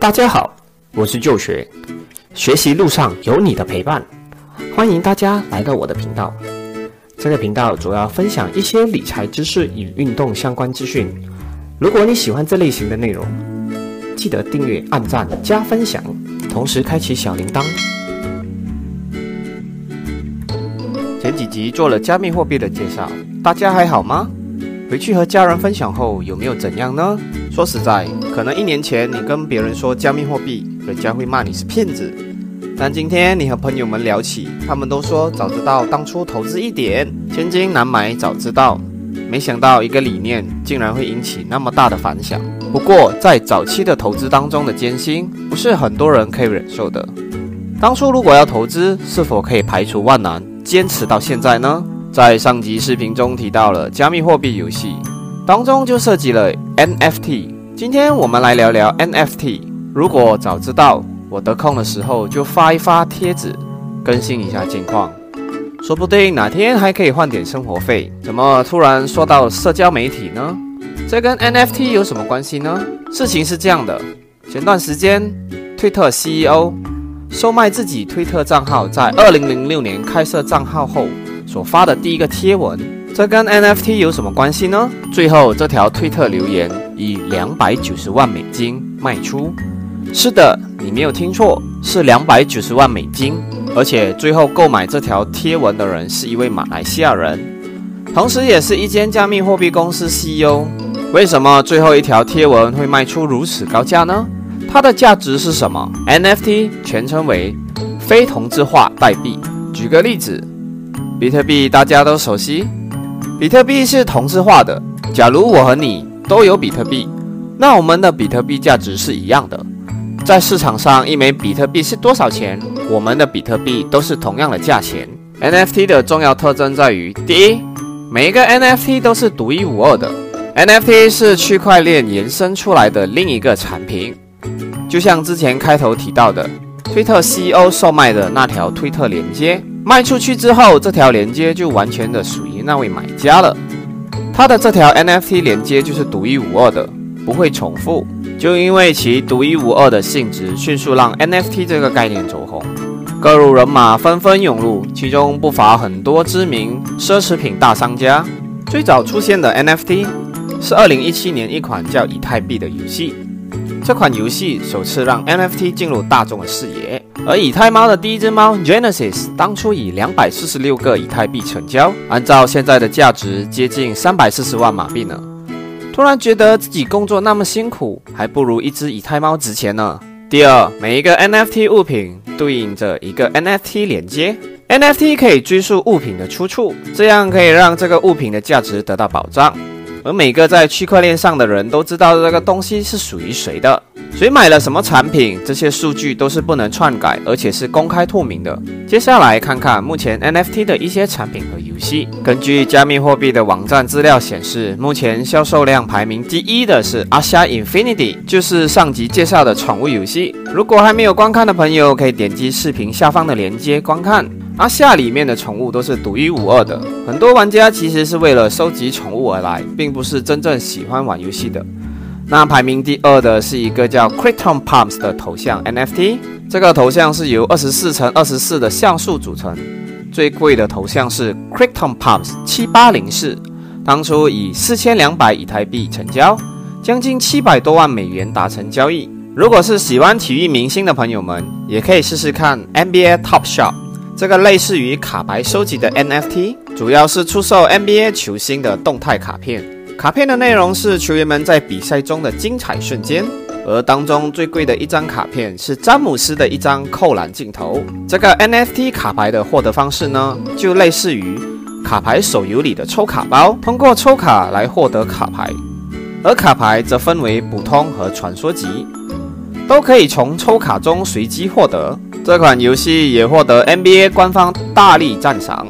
大家好，我是旧学，学习路上有你的陪伴，欢迎大家来到我的频道。这个频道主要分享一些理财知识与运动相关资讯。如果你喜欢这类型的内容，记得订阅、按赞、加分享，同时开启小铃铛。前几集做了加密货币的介绍，大家还好吗？回去和家人分享后有没有怎样呢？说实在，可能一年前你跟别人说加密货币，人家会骂你是骗子。但今天你和朋友们聊起，他们都说早知道当初投资一点，千金难买早知道。没想到一个理念竟然会引起那么大的反响。不过在早期的投资当中的艰辛，不是很多人可以忍受的。当初如果要投资，是否可以排除万难，坚持到现在呢？在上集视频中提到了加密货币游戏，当中就涉及了 NFT。今天我们来聊聊 NFT。如果早知道，我得空的时候就发一发帖子，更新一下近况，说不定哪天还可以换点生活费。怎么突然说到社交媒体呢？这跟 NFT 有什么关系呢？事情是这样的，前段时间，推特 CEO 售卖自己推特账号，在2006年开设账号后。所发的第一个贴文，这跟 NFT 有什么关系呢？最后这条推特留言以两百九十万美金卖出。是的，你没有听错，是两百九十万美金。而且最后购买这条贴文的人是一位马来西亚人，同时也是一间加密货币公司 CEO。为什么最后一条贴文会卖出如此高价呢？它的价值是什么？NFT 全称为非同质化代币。举个例子。比特币大家都熟悉，比特币是同质化的。假如我和你都有比特币，那我们的比特币价值是一样的。在市场上，一枚比特币是多少钱，我们的比特币都是同样的价钱。NFT 的重要特征在于：第一，每一个 NFT 都是独一无二的。NFT 是区块链延伸出来的另一个产品，就像之前开头提到的，推特 CEO 售卖的那条推特链接。卖出去之后，这条连接就完全的属于那位买家了。他的这条 NFT 连接就是独一无二的，不会重复。就因为其独一无二的性质，迅速让 NFT 这个概念走红，各路人马纷纷涌入，其中不乏很多知名奢侈品大商家。最早出现的 NFT 是2017年一款叫以太币的游戏。这款游戏首次让 NFT 进入大众的视野。而以太猫的第一只猫 Genesis 当初以两百四十六个以太币成交，按照现在的价值接近三百四十万马币呢。突然觉得自己工作那么辛苦，还不如一只以太猫值钱呢。第二，每一个 NFT 物品对应着一个 NFT 连接，NFT 可以追溯物品的出处，这样可以让这个物品的价值得到保障。而每个在区块链上的人都知道这个东西是属于谁的。谁买了什么产品？这些数据都是不能篡改，而且是公开透明的。接下来看看目前 NFT 的一些产品和游戏。根据加密货币的网站资料显示，目前销售量排名第一的是阿夏 Infinity，就是上集介绍的宠物游戏。如果还没有观看的朋友，可以点击视频下方的链接观看。阿夏里面的宠物都是独一无二的，很多玩家其实是为了收集宠物而来，并不是真正喜欢玩游戏的。那排名第二的是一个叫 Crypton Pumps 的头像 NFT，这个头像是由二十四乘二十四的像素组成。最贵的头像是 Crypton Pumps 七八零四，当初以四千两百以太币成交，将近七百多万美元达成交易。如果是喜欢体育明星的朋友们，也可以试试看 NBA Top Shot，这个类似于卡牌收集的 NFT，主要是出售 NBA 球星的动态卡片。卡片的内容是球员们在比赛中的精彩瞬间，而当中最贵的一张卡片是詹姆斯的一张扣篮镜头。这个 NFT 卡牌的获得方式呢，就类似于卡牌手游里的抽卡包，通过抽卡来获得卡牌。而卡牌则分为普通和传说级，都可以从抽卡中随机获得。这款游戏也获得 NBA 官方大力赞赏。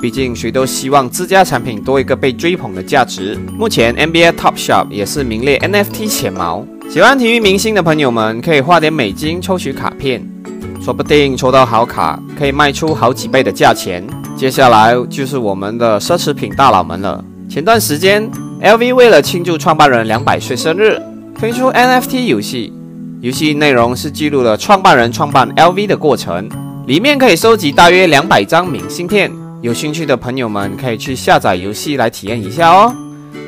毕竟谁都希望自家产品多一个被追捧的价值。目前 NBA Top Shop 也是名列 NFT 前茅。喜欢体育明星的朋友们可以花点美金抽取卡片，说不定抽到好卡可以卖出好几倍的价钱。接下来就是我们的奢侈品大佬们了。前段时间，LV 为了庆祝创办人两百岁生日，推出 NFT 游戏。游戏内容是记录了创办人创办 LV 的过程，里面可以收集大约两百张明信片。有兴趣的朋友们可以去下载游戏来体验一下哦。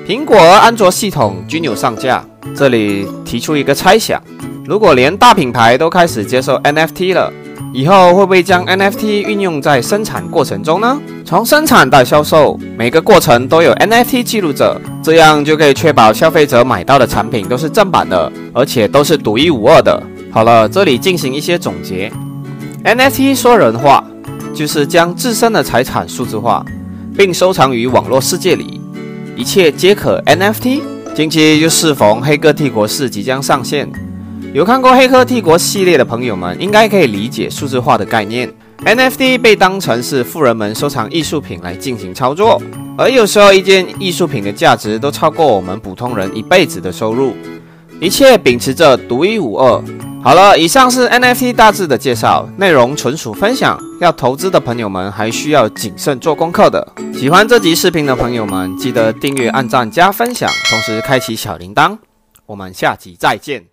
苹果、安卓系统均有上架。这里提出一个猜想：如果连大品牌都开始接受 NFT 了，以后会不会将 NFT 运用在生产过程中呢？从生产到销售，每个过程都有 NFT 记录着，这样就可以确保消费者买到的产品都是正版的，而且都是独一无二的。好了，这里进行一些总结：NFT 说人话。就是将自身的财产数字化，并收藏于网络世界里，一切皆可 NFT。近期就适逢《黑客帝国四》即将上线，有看过《黑客帝国》系列的朋友们，应该可以理解数字化的概念。NFT 被当成是富人们收藏艺术品来进行操作，而有时候一件艺术品的价值都超过我们普通人一辈子的收入。一切秉持着独一无二。好了，以上是 NFT 大致的介绍，内容纯属分享。要投资的朋友们还需要谨慎做功课的。喜欢这集视频的朋友们，记得订阅、按赞、加分享，同时开启小铃铛。我们下集再见。